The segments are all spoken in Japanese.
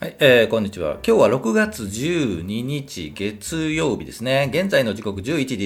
はい、えー、こんにちは。今日は6月12日月曜日ですね。現在の時刻11時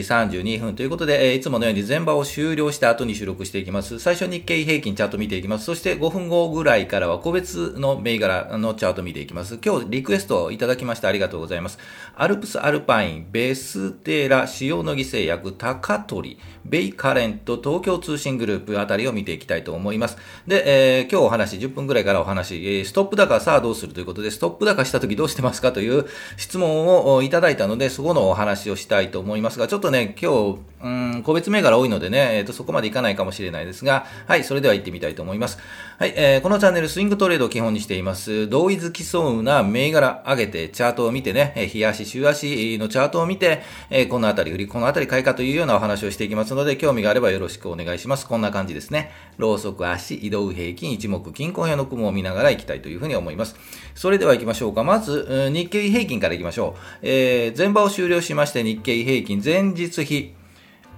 32分ということで、えー、いつものように全場を終了した後に収録していきます。最初日経平均チャート見ていきます。そして5分後ぐらいからは個別の銘柄のチャート見ていきます。今日リクエストをいただきましてありがとうございます。アルプスアルパイン、ベステラ、塩野義製薬、高取、ベイカレント、東京通信グループあたりを見ていきたいと思います。で、えー、今日お話、10分ぐらいからお話、ストップ高さあどうするということでで、ストップ高した時どうしてますかという質問をいただいたので、そこのお話をしたいと思いますが、ちょっとね、今日、うん、個別銘柄多いのでね、えっ、ー、と、そこまでいかないかもしれないですが、はい、それでは行ってみたいと思います。はい、えー、このチャンネル、スイングトレードを基本にしています。同意づきそうな銘柄上げて、チャートを見てね、え日足、週足のチャートを見て、えー、このあたり売り、このあたり買いかというようなお話をしていきますので、興味があればよろしくお願いします。こんな感じですね。ローソク足、移動平均、一目均衡用の雲を見ながら行きたいというふうに思います。それれでは行きましょうか。まず、日経平均から行きましょう。えー、前場を終了しまして、日経平均前日比、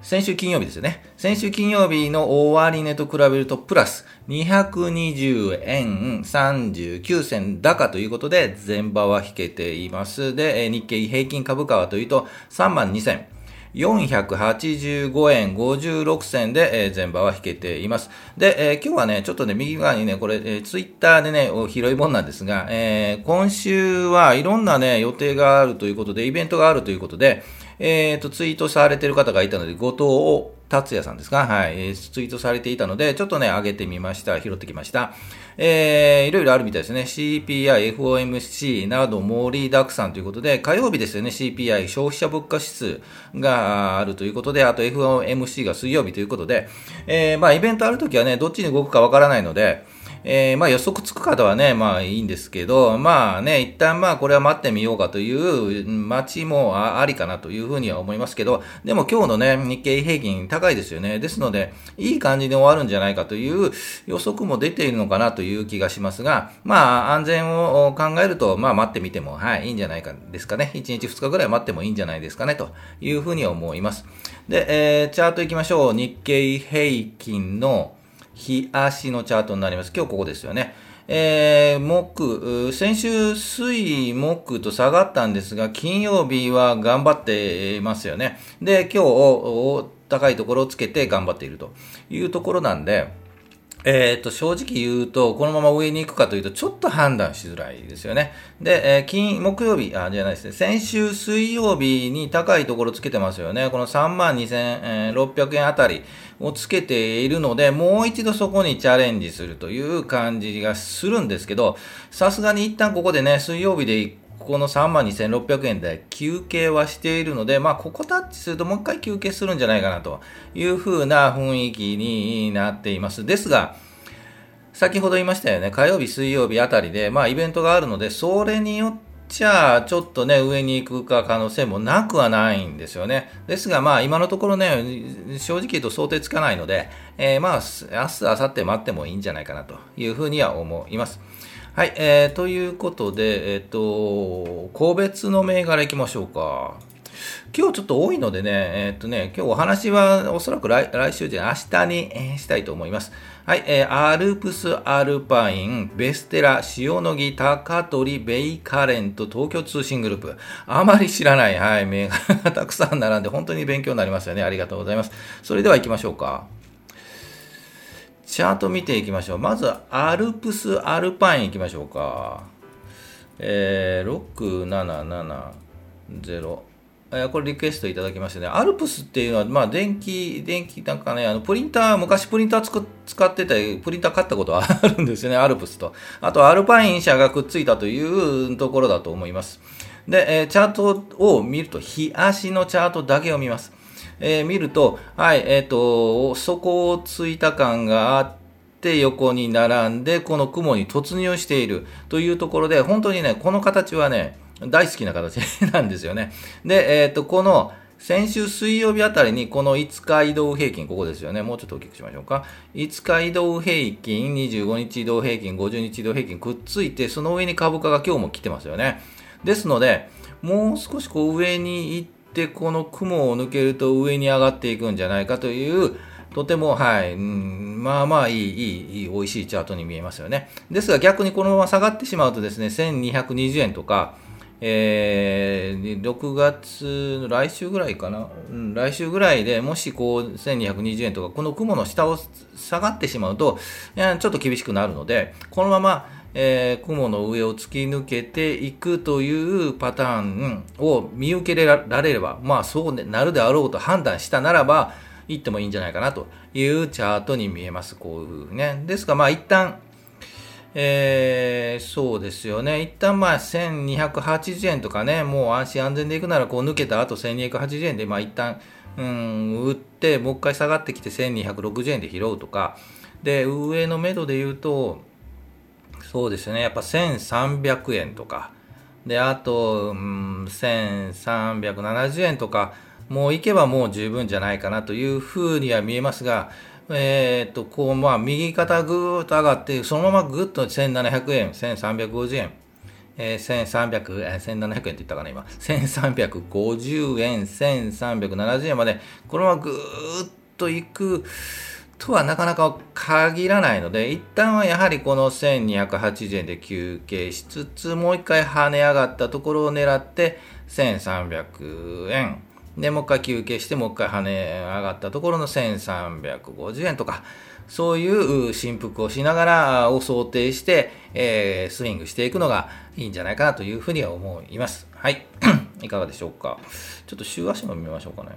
先週金曜日ですよね。先週金曜日の終値と比べるとプラス220円39銭高ということで、前場は引けています。で、日経平均株価はというと3万2000。485円56銭で、えー、前場は引けています。で、えー、今日はね、ちょっとね、右側にね、これ、えー、ツイッターでね、拾いもんなんですが、えー、今週はいろんなね、予定があるということで、イベントがあるということで、え、ー、と、ツイートされてる方がいたので、後藤達也さんですか？はい、えー、ツイートされていたので、ちょっとね、上げてみました。拾ってきました。えー、いろいろあるみたいですね。CPI、FOMC など盛りだくさんということで、火曜日ですよね、CPI、消費者物価指数があるということで、あと FOMC が水曜日ということで、えー、まあ、イベントあるときはね、どっちに動くかわからないので、えー、まあ予測つく方はね、まあいいんですけど、まあね、一旦まあこれは待ってみようかという待ちもありかなというふうには思いますけど、でも今日のね、日経平均高いですよね。ですので、いい感じで終わるんじゃないかという予測も出ているのかなという気がしますが、まあ安全を考えると、まあ待ってみても、はい、いいんじゃないかですかね。1日2日ぐらい待ってもいいんじゃないですかね、というふうに思います。で、えー、チャート行きましょう。日経平均の日足のチャートになります。今日ここですよね。えー、木、先週水木と下がったんですが、金曜日は頑張っていますよね。で、今日、高いところをつけて頑張っているというところなんで、えっ、と、正直言うと、このまま上に行くかというと、ちょっと判断しづらいですよね。で、えー、金、木曜日、あ、じゃないですね。先週水曜日に高いところつけてますよね。この3万2600円あたりをつけているので、もう一度そこにチャレンジするという感じがするんですけど、さすがに一旦ここでね、水曜日でこの3万2600円で休憩はしているので、まあ、ここタッチするともう一回休憩するんじゃないかなという風な雰囲気になっています。ですが、先ほど言いましたよね、火曜日、水曜日あたりで、まあ、イベントがあるので、それによっちゃ、ちょっとね、上に行くか可能性もなくはないんですよね。ですが、まあ、今のところね、正直言うと想定つかないので、えー、まあ、明日、明後日待ってもいいんじゃないかなというふうには思います。はい、えー、ということで、えっ、ー、と、個別の銘柄いきましょうか。今日ちょっと多いのでね、えっ、ー、とね、今日お話はおそらく来来週で明日に、え、したいと思います。はい、えー、アルプスアルパイン、ベステラ、塩野義、高取、ベイカレント、東京通信グループ。あまり知らない、はい、銘柄がたくさん並んで本当に勉強になりますよね。ありがとうございます。それでは行きましょうか。チャート見ていきましょう。まず、アルプスアルパイン行きましょうか。えー、6770。え、これリクエストいただきましてね。アルプスっていうのは、まあ、電気、電気なんかね、あの、プリンター、昔プリンターつく使ってた、プリンター買ったことは あるんですよね、アルプスと。あと、アルパイン社がくっついたというところだと思います。で、えー、チャートを見ると、日足のチャートだけを見ます。えー、見ると、はい、えっ、ー、と、底をついた感があって、横に並んで、この雲に突入しているというところで、本当にね、この形はね、大好きな形 なんですよね。で、えっ、ー、と、この、先週水曜日あたりにこの5日移動平均、ここですよね。もうちょっと大きくしましょうか。5日移動平均、25日移動平均、50日移動平均くっついて、その上に株価が今日も来てますよね。ですので、もう少しこう上に行っ、この雲を抜けると上に上がっていくんじゃないかという、とても、はい、うん、まあまあいい、いい、いい、美味しいチャートに見えますよね。ですが逆にこのまま下がってしまうとですね、1220円とか、えー、6月の、来週ぐらいかな、うん、来週ぐらいでもしこう1220円とか、この雲の下を下がってしまうと、ちょっと厳しくなるので、このまま、えー、雲の上を突き抜けていくというパターンを見受けられれば、まあそうなるであろうと判断したならば、行ってもいいんじゃないかなというチャートに見えます。こういうね。ですが、まあ一旦、えー、そうですよね。一旦まあ1280円とかね、もう安心安全でいくならこう抜けた後1280円でまあ一旦、うん、売って、もう一回下がってきて1260円で拾うとか、で、上の目処で言うと、そうですね、やっぱ1300円とか、で、あと、うん、1370円とか、もう行けばもう十分じゃないかなというふうには見えますが、えー、っと、こう、まあ、右肩ぐーっと上がって、そのままぐっと1700円、1350円、えー、1300、えー、1700円って言ったかな、今。1350円、1370円まで、このままぐーっと行くとはなかなか限らないので、一旦はやはりこの1280円で休憩しつつ、もう一回跳ね上がったところを狙って、1300円、で、もう一回休憩して、もう一回跳ね上がったところの1350円とか、そういう振幅をしながらを想定して、えー、スイングしていくのがいいんじゃないかなというふうには思います。はい。いかがでしょうか。ちょっと週足も見ましょうかね。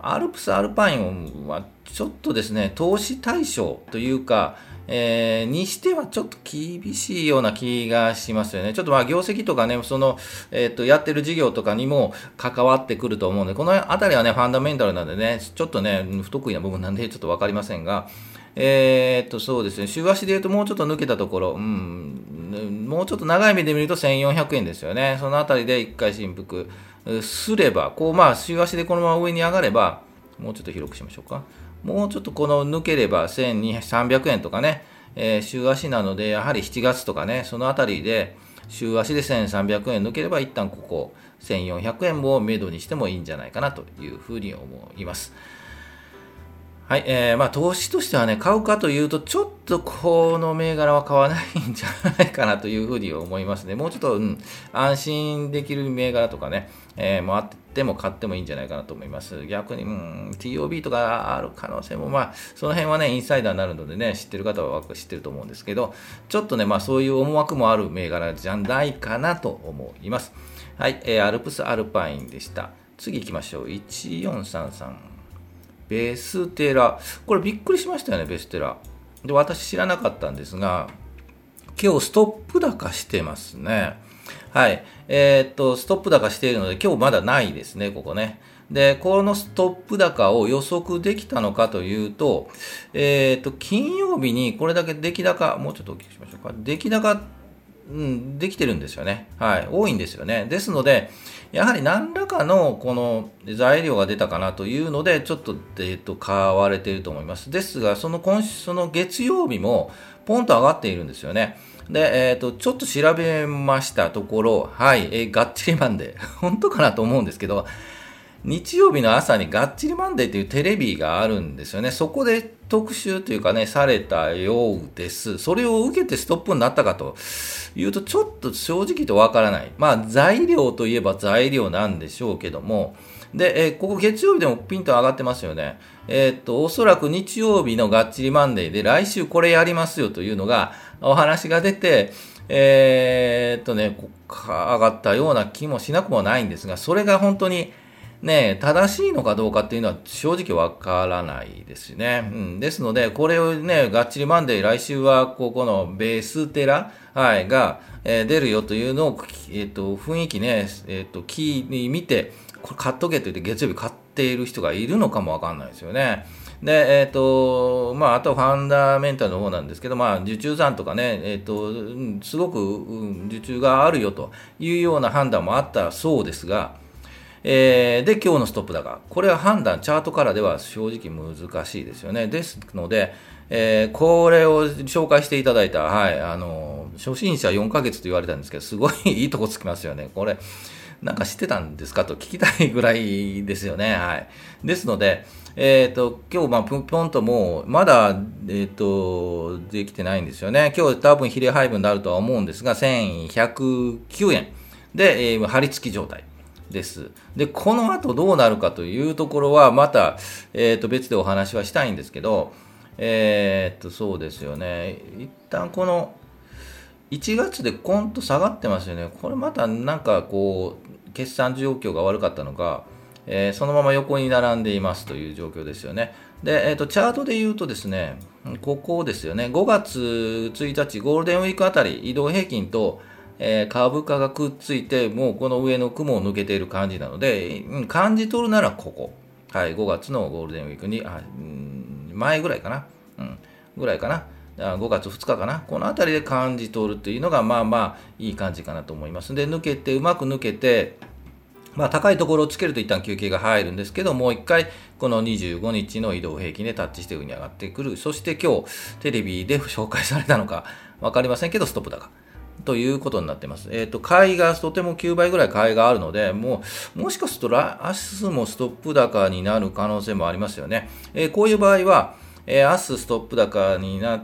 アルプスアルパインはちょっとですね、投資対象というか、えー、にしてはちょっと厳しいような気がしますよね。ちょっとまあ業績とかね、その、えっ、ー、と、やってる事業とかにも関わってくると思うので、このあたりはね、ファンダメンタルなんでね、ちょっとね、不得意な部分なんでちょっとわかりませんが、えー、っと、そうですね、週足で言うともうちょっと抜けたところ、うん、もうちょっと長い目で見ると1400円ですよね。そのあたりで一回振幅すれば、こうまあ、週足でこのまま上に上がれば、もうちょっと広くしましょうか。もうちょっとこの抜ければ1300円とかね、えー、週足なので、やはり7月とかね、そのあたりで、週足で1300円抜ければ、一旦ここ、1400円も目処にしてもいいんじゃないかなというふうに思います。はい、えー、まあ、投資としてはね、買うかというと、ちょっとこの銘柄は買わないんじゃないかなというふうに思いますね。もうちょっと、うん、安心できる銘柄とかね、えー、もあっても買ってもいいんじゃないかなと思います。逆に、うん、TOB とかある可能性も、まあ、その辺はね、インサイダーになるのでね、知ってる方は知ってると思うんですけど、ちょっとね、まあ、そういう思惑もある銘柄じゃないかなと思います。はい、えー、アルプスアルパインでした。次行きましょう。1433。ベステラ。これびっくりしましたよね、ベステラ。で、私知らなかったんですが、今日ストップ高してますね。はい。えー、っと、ストップ高しているので、今日まだないですね、ここね。で、このストップ高を予測できたのかというと、えー、っと、金曜日にこれだけ出来高、もうちょっと大きくしましょうか。出来高うん、できてるんですよね。はい。多いんですよね。ですので、やはり何らかのこの材料が出たかなというので、ちょっと、えっと、買われていると思います。ですが、その今週、その月曜日も、ポンと上がっているんですよね。で、えっ、ー、と、ちょっと調べましたところ、はい、えー、がっちりマンデー。本当かなと思うんですけど、日曜日の朝にがっちりマンデーというテレビがあるんですよね。そこで特集というかね、されたようです。それを受けてストップになったかというと、ちょっと正直とわからない。まあ、材料といえば材料なんでしょうけども、で、えー、ここ月曜日でもピンと上がってますよね。えー、っと、おそらく日曜日のがっちりマンデーで来週これやりますよというのが、お話が出て、えー、っとね、上がったような気もしなくもないんですが、それが本当に、ね、正しいのかどうかっていうのは正直わからないですね。うん。ですので、これをね、がっちりマンデー、来週はここのベーステラ、はい、が、えー、出るよというのを、えっ、ー、と、雰囲気ね、えっ、ー、と、キーに見て、これ買っとけと言って月曜日買っている人がいるのかもわかんないですよね。で、えっ、と、まあ、あとファンダメンタルの方なんですけど、まあ、受注残とかね、えっ、と、すごく、う、受注があるよというような判断もあったそうですが、えー、で、今日のストップ高。これは判断、チャートからでは正直難しいですよね。ですので、えー、これを紹介していただいた、はい、あの、初心者4ヶ月と言われたんですけど、すごいいいとこつきますよね。これ、なんか知ってたんですかと聞きたいぐらいですよね。はい。ですので、えっ、ー、と、今日、まあ、ぴょんともう、まだ、えっ、ー、と、できてないんですよね。今日多分比例配分になるとは思うんですが、1109円で、えー、張り付き状態。です。で、この後どうなるかというところは、また、えっ、ー、と、別でお話はしたいんですけど、えっと、そうですよね。一旦この、1月でコンと下がってますよね。これまたなんかこう、決算状況が悪かったのか、えー、そのまま横に並んでいますという状況ですよね。で、えーと、チャートで言うとですね、ここですよね、5月1日、ゴールデンウィークあたり、移動平均と、えー、株価がくっついて、もうこの上の雲を抜けている感じなので、うん、感じ取るならここ。はい、5月のゴールデンウィークに、あ前ぐらいかな。うん、ぐらいかな。5月2日かな、この辺りで感じ取るというのが、まあまあいい感じかなと思います。で、抜けて、うまく抜けて、まあ、高いところをつけると一旦休憩が入るんですけど、もう一回、この25日の移動平均でタッチして上に上がってくる。そして今日、テレビで紹介されたのか分かりませんけど、ストップ高。ということになってます。えっ、ー、と、買いがとても9倍ぐらい買いがあるので、もう、もしかすると明日もストップ高になる可能性もありますよね。えー、こういう場合は、えー、明日ストップ高になっ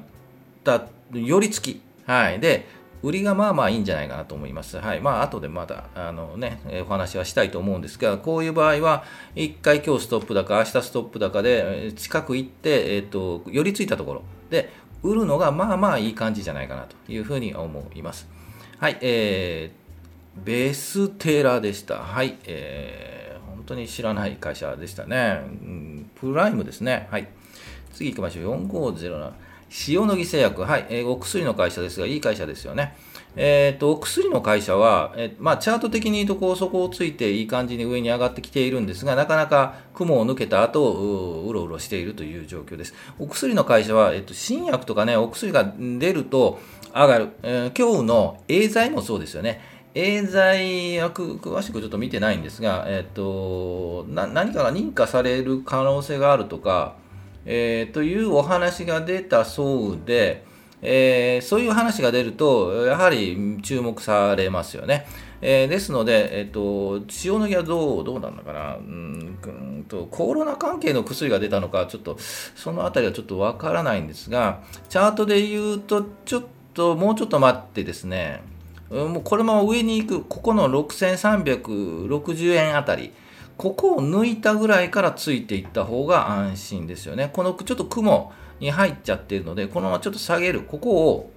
た寄り付き。はい。で、売りがまあまあいいんじゃないかなと思います。はい。まあ、後でまた、あのね、お話はしたいと思うんですが、こういう場合は、1回今日ストップ高、明日ストップ高で、近く行って、えっ、と、寄り付いたところで、売るのがまあまあいい感じじゃないかなというふうに思います。はい。えー、ベステラでした。はい。えー、本当に知らない会社でしたね。うん、プライムですね。はい。次行きましょう。4507。塩野義製薬、はい、えー、お薬の会社ですが、いい会社ですよね。えっ、と、お薬の会社は、えー、まあ、チャート的に言うと、こう、そこをついていい感じに上に上がってきているんですが、なかなか雲を抜けた後、うろうろしているという状況です。お薬の会社は、えっ、と、新薬とかね、お薬が出ると上がる。え、今日のエーザイもそうですよね。エーザイ薬、詳しくちょっと見てないんですが、えっ、と、な、何かが認可される可能性があるとか、えー、というお話が出たそうで、えー、そういう話が出ると、やはり注目されますよね。えー、ですので、えっ、と、塩野義はどう、どうなんだかな、うんと、コロナ関係の薬が出たのか、ちょっと、そのあたりはちょっとわからないんですが、チャートで言うと、ちょっと、もうちょっと待ってですね、もうこのまま上に行く、ここの6360円あたり、ここを抜いたぐらいからついていった方が安心ですよね。このちょっと雲に入っちゃってるので、このままちょっと下げる。ここを、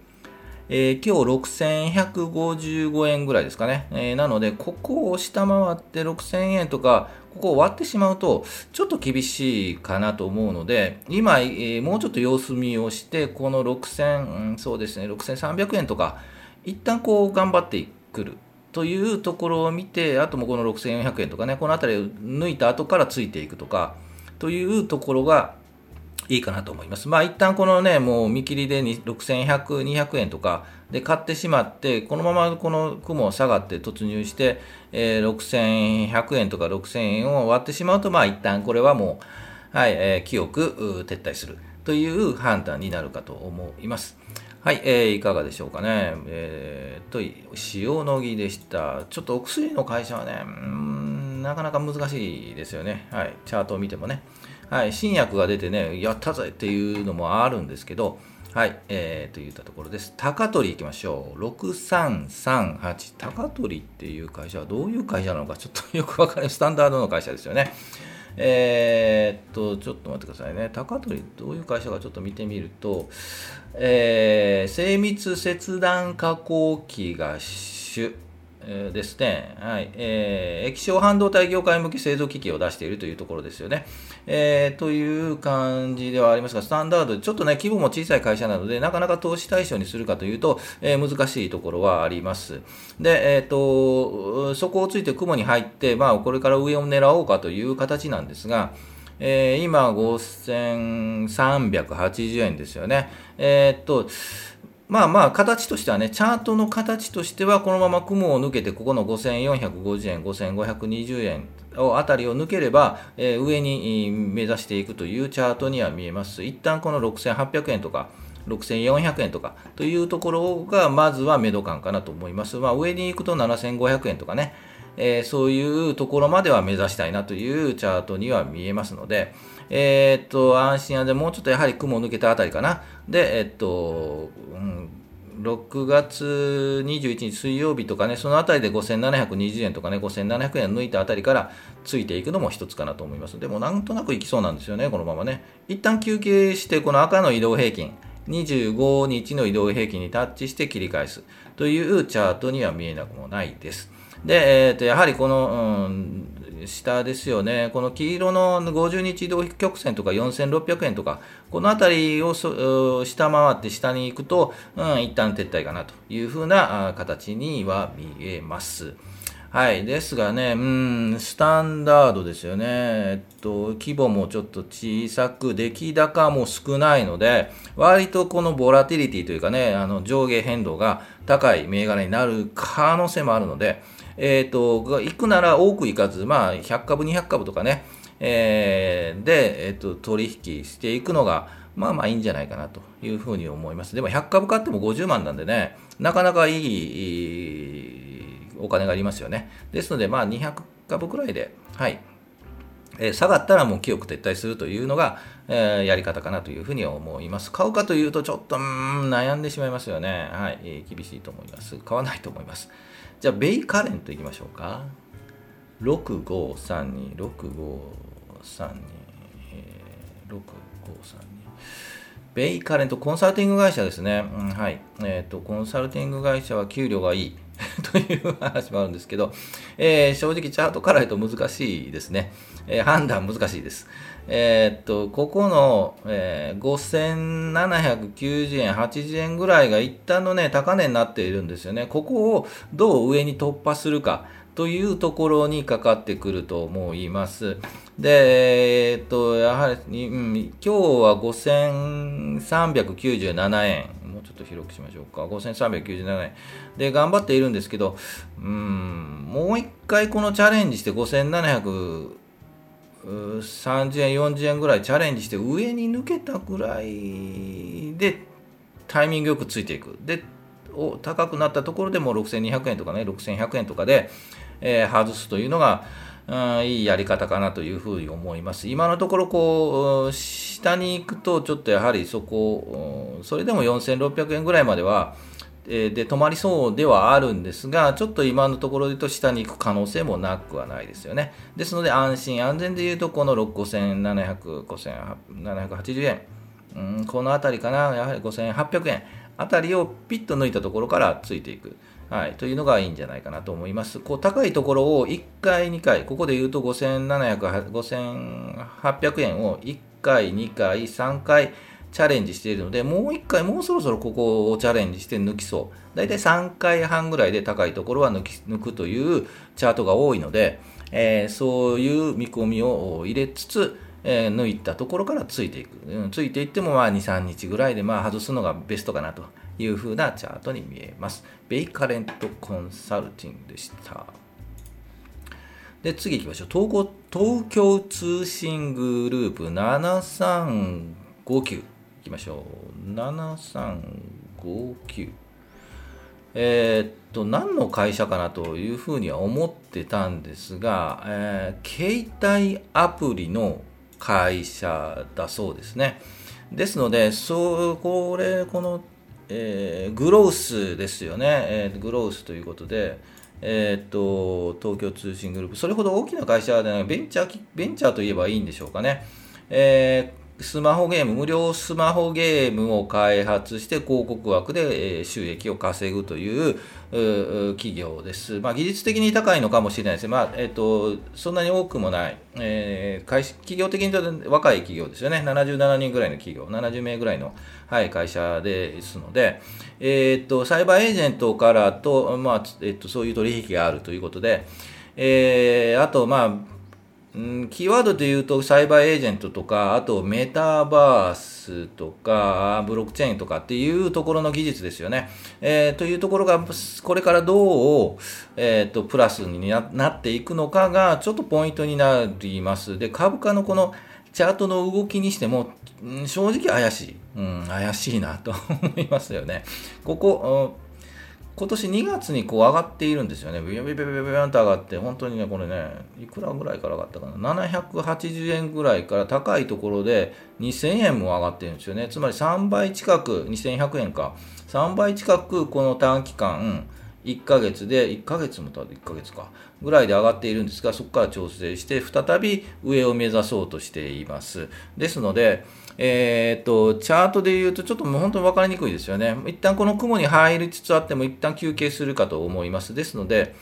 えー、今日6155円ぐらいですかね。えー、なので、ここを下回って6000円とか、ここを割ってしまうと、ちょっと厳しいかなと思うので、今、えー、もうちょっと様子見をして、この6000、うん、そうですね、6300円とか、一旦こう頑張ってくる。というところを見て、あともこの6400円とかね、この辺りを抜いた後からついていくとか、というところがいいかなと思います。まあ一旦このね、もう見切りで6100、200円とかで買ってしまって、このままこの雲下がって突入して、えー、6100円とか6000円を割ってしまうと、まあ一旦これはもう、はい、えー、清く撤退するという判断になるかと思います。はい、えー、いかがでしょうかね。えー、と、塩野義でした。ちょっとお薬の会社はね、んなかなか難しいですよね。はい、チャートを見てもね。はい、新薬が出てね、やったぜっていうのもあるんですけど、はい、えー、といったところです。高取行きましょう。6338。高取っていう会社はどういう会社なのかちょっとよくわかるスタンダードの会社ですよね。えー、っと、ちょっと待ってくださいね。高取、どういう会社かちょっと見てみると、えー、精密切断加工機が主、ですね。はい。えー、液晶半導体業界向け製造機器を出しているというところですよね。えー、という感じではありますが、スタンダードで、ちょっとね、規模も小さい会社なので、なかなか投資対象にするかというと、えー、難しいところはあります。で、えっ、ー、と、そこをついて雲に入って、まあ、これから上を狙おうかという形なんですが、えー、今、5380円ですよね。えー、っと、まあまあ、形としてはね、チャートの形としては、このまま雲を抜けて、ここの5450円、5520円をあたりを抜ければ、えー、上に目指していくというチャートには見えます。一旦この6800円とか、6400円とかというところが、まずは目処感かなと思います。まあ、上に行くと7500円とかね、えー、そういうところまでは目指したいなというチャートには見えますので、えー、っと、安心安全、もうちょっとやはり雲抜けたあたりかな。で、えっと、うん6月21日水曜日とかね、そのあたりで5720円とかね、5700円抜いたあたりからついていくのも一つかなと思います。でもなんとなくいきそうなんですよね、このままね。一旦休憩して、この赤の移動平均、25日の移動平均にタッチして切り返すというチャートには見えなくもないです。で、えー、とやはりこの、うん、下ですよね、この黄色の50日移動曲線とか4600円とか、このあたりを下回って下に行くと、うん、一旦撤退かなというふうな形には見えます。はい。ですがね、うん、スタンダードですよね。えっと、規模もちょっと小さく、出来高も少ないので、割とこのボラティリティというかね、あの上下変動が高い銘柄になる可能性もあるので、えっ、ー、と、行くなら多く行かず、まあ、100株、200株とかね、えー、で、えっ、ー、と、取引していくのが、まあまあいいんじゃないかなというふうに思います。でも100株買っても50万なんでね、なかなかいいお金がありますよね。ですので、まあ200株くらいで、はい。えー、下がったらもう清く撤退するというのが、えー、やり方かなというふうに思います。買うかというとちょっと、悩んでしまいますよね。はい、えー、厳しいと思います。買わないと思います。じゃあ、ベイカレントいきましょうか。6532、6532、えー、6532。ベイカレントコンサルティング会社ですね。うん、はい。えっ、ー、と、コンサルティング会社は給料がいい という話もあるんですけど、えー、正直チャートから言うと難しいですね。えー、判断難しいです。えー、っと、ここの、えー、5790円、80円ぐらいが一旦のね、高値になっているんですよね。ここをどう上に突破するかというところにかかってくると思います。で、えー、っと、やはり、うん、今日は5397円。ちょっと広くしましょうか。5397円。で、頑張っているんですけど、うん、もう一回このチャレンジして5730円、40円ぐらいチャレンジして上に抜けたぐらいでタイミングよくついていく。で、高くなったところでも6200円とかね、6100円とかで、えー、外すというのが、うん、いいやり方かなというふうに思います。今のところ、こう、下に行くと、ちょっとやはりそこ、それでも4600円ぐらいまでは、で止まりそうではあるんですが、ちょっと今のところで言うと下に行く可能性もなくはないですよね。ですので安心安全で言うと、この5700、5780円、うん、このあたりかな、やはり5800円あたりをピッと抜いたところからついていく。はい、というのがいいんじゃないかなと思います。こう高いところを1回、2回、ここで言うと5700、5800円を1回、2回、3回、チャレンジしているので、もう1回、もうそろそろここをチャレンジして抜きそう。だいたい3回半ぐらいで高いところは抜き抜くというチャートが多いので、えー、そういう見込みを入れつつ、えー、抜いたところからついていく。うん、ついていっても、まあ、2、3日ぐらいで、まあ、外すのがベストかなというふうなチャートに見えます。ベイカレントコンサルティングでした。で、次行きましょう。東東京通信グループ7359。きましょう。7359。えー、っと、何の会社かなというふうには思ってたんですが、えー、携帯アプリの会社だそうですね。ですので、そう、これ、この、えー、グロースですよね。えー、グロースということで、えー、っと、東京通信グループ、それほど大きな会社でない、ベンチャー、ベンチャーといえばいいんでしょうかね。えースマホゲーム、無料スマホゲームを開発して広告枠で収益を稼ぐという企業です。まあ、技術的に高いのかもしれないです。まあ、えっ、と、そんなに多くもない、えー、会企業的に若い企業ですよね。77人ぐらいの企業、70名ぐらいの、はい、会社ですので、えっ、と、サイバーエージェントからと、まあ、えっ、と、そういう取引があるということで、えー、あと、まあ、うん、キーワードで言うと、サイバーエージェントとか、あとメタバースとか、ブロックチェーンとかっていうところの技術ですよね。えー、というところが、これからどう、えーと、プラスになっていくのかが、ちょっとポイントになります。で、株価のこのチャートの動きにしても、正直怪しい。うん、怪しいなと思いますよね。ここ、今年2月にこう上がっているんですよね。ビュビュビュビュビュンと上がって、本当にね、これね、いくらぐらいから上がったかな。780円ぐらいから高いところで2000円も上がってるんですよね。つまり3倍近く、2100円か。3倍近くこの短期間、1ヶ月で、1ヶ月もた1ヶ月か、ぐらいで上がっているんですが、そこから調整して、再び上を目指そうとしています。ですので、えー、と、チャートで言うと、ちょっともう本当に分かりにくいですよね。一旦この雲に入りつつあっても、一旦休憩するかと思います。ですので、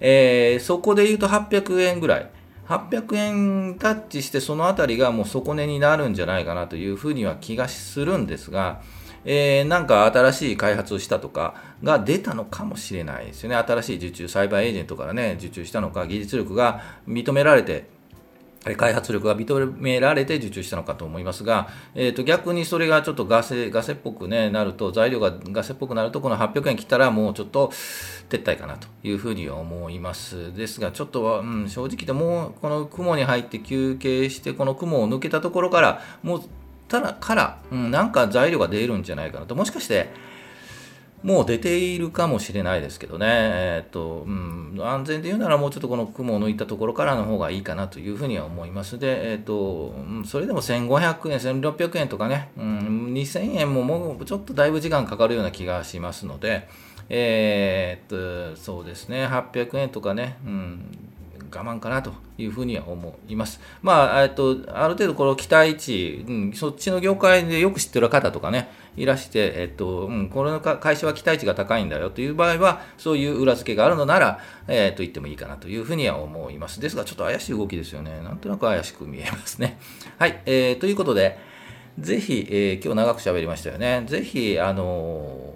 えー、そこで言うと800円ぐらい。800円タッチして、そのあたりがもう底値になるんじゃないかなというふうには気がするんですが、えー、なんか新しい開発をしたとかが出たのかもしれないですよね。新しい受注、サイバーエージェントからね、受注したのか、技術力が認められて、開発力が認められて受注したのかと思いますが、えー、と逆にそれがちょっとガセガセっぽく、ね、なると、材料がガセっぽくなると、この800円切ったらもうちょっと撤退かなというふうに思います。ですが、ちょっとは、うん、正直言ってもうこの雲に入って休憩して、この雲を抜けたところから、もうただから、うん、なんか材料が出るんじゃないかなと。もしかして、もう出ているかもしれないですけどね、えー、っとうん、安全で言うならもうちょっとこの雲を抜いたところからの方がいいかなというふうには思います。で、えー、っとそれでも1500円、1600円とかね、うん、2000円ももうちょっとだいぶ時間かかるような気がしますので、えー、っとそうですね、800円とかね、うん。我慢かなというふうには思います。まあ、えっと、ある程度この期待値、うん、そっちの業界でよく知ってる方とかね、いらして、えっと、うん、この会社は期待値が高いんだよという場合は、そういう裏付けがあるのなら、えっと、言ってもいいかなというふうには思います。ですが、ちょっと怪しい動きですよね。なんとなく怪しく見えますね。はい、えー、ということで、ぜひ、えー、今日長く喋りましたよね。ぜひ、あの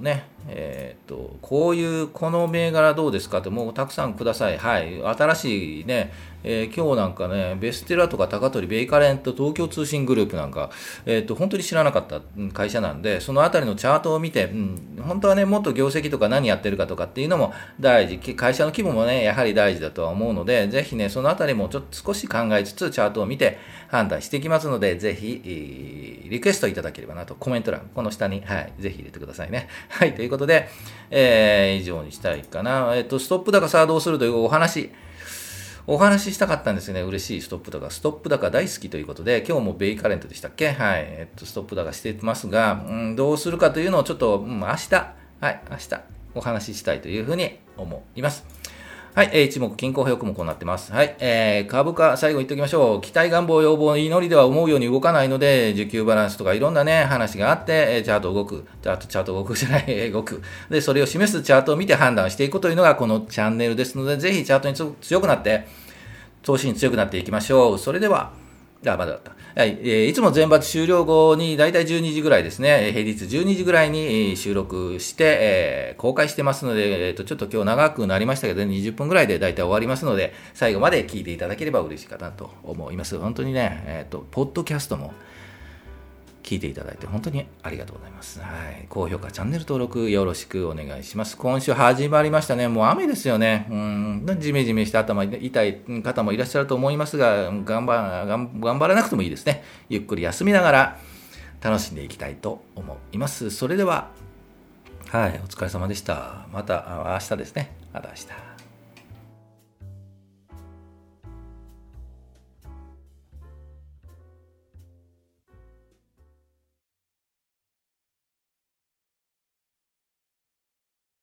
ー、ね、えーと、こういうこの銘柄どうですかってもうたくさんください、はい、新しいね、えー、今日なんかね、ベステラとか高取、ベイカレント、東京通信グループなんか、えーと、本当に知らなかった会社なんで、そのあたりのチャートを見て、うん、本当はね、もっと業績とか何やってるかとかっていうのも大事、会社の規模もね、やはり大事だとは思うので、ぜひね、そのあたりもちょっと少し考えつつ、チャートを見て判断していきますので、ぜひ、リクエストいただければなと、コメント欄、この下に、はい、ぜひ入れてくださいね。はい、ということで、えー、以上にしたいかな。えっ、ー、と、ストップ高さあどうするというお話、お話ししたかったんですよね。嬉しいストップ高。ストップ高大好きということで、今日もベイカレントでしたっけ？はい。えっと、ストップ高してますが、うん、どうするかというのをちょっと、うん、明日、はい、明日お話ししたいというふうに思います。はい、えー、一目均衡表もこうなってます。はい、えー、株価、最後言っておきましょう。期待願望要望祈りでは思うように動かないので、需給バランスとかいろんなね、話があって、え、チャート動く。チャート、チャート動くじゃない、動く。で、それを示すチャートを見て判断していくというのがこのチャンネルですので、ぜひチャートに強くなって、投資に強くなっていきましょう。それでは、あ、まだだった。はい。えー、いつも全抜終了後に、だいたい12時ぐらいですね、平日12時ぐらいに収録して、えー、公開してますので、えっ、ー、と、ちょっと今日長くなりましたけど、20分ぐらいでだいたい終わりますので、最後まで聞いていただければ嬉しいかなと思います。本当にね、えっ、と、ポッドキャストも、聞いていただいて本当にありがとうございます。はい。高評価、チャンネル登録よろしくお願いします。今週始まりましたね。もう雨ですよね。うん。じめじめして頭痛い方もいらっしゃると思いますが、頑張頑張らなくてもいいですね。ゆっくり休みながら楽しんでいきたいと思います。それでは、はい。お疲れ様でした。また明日ですね。また明日。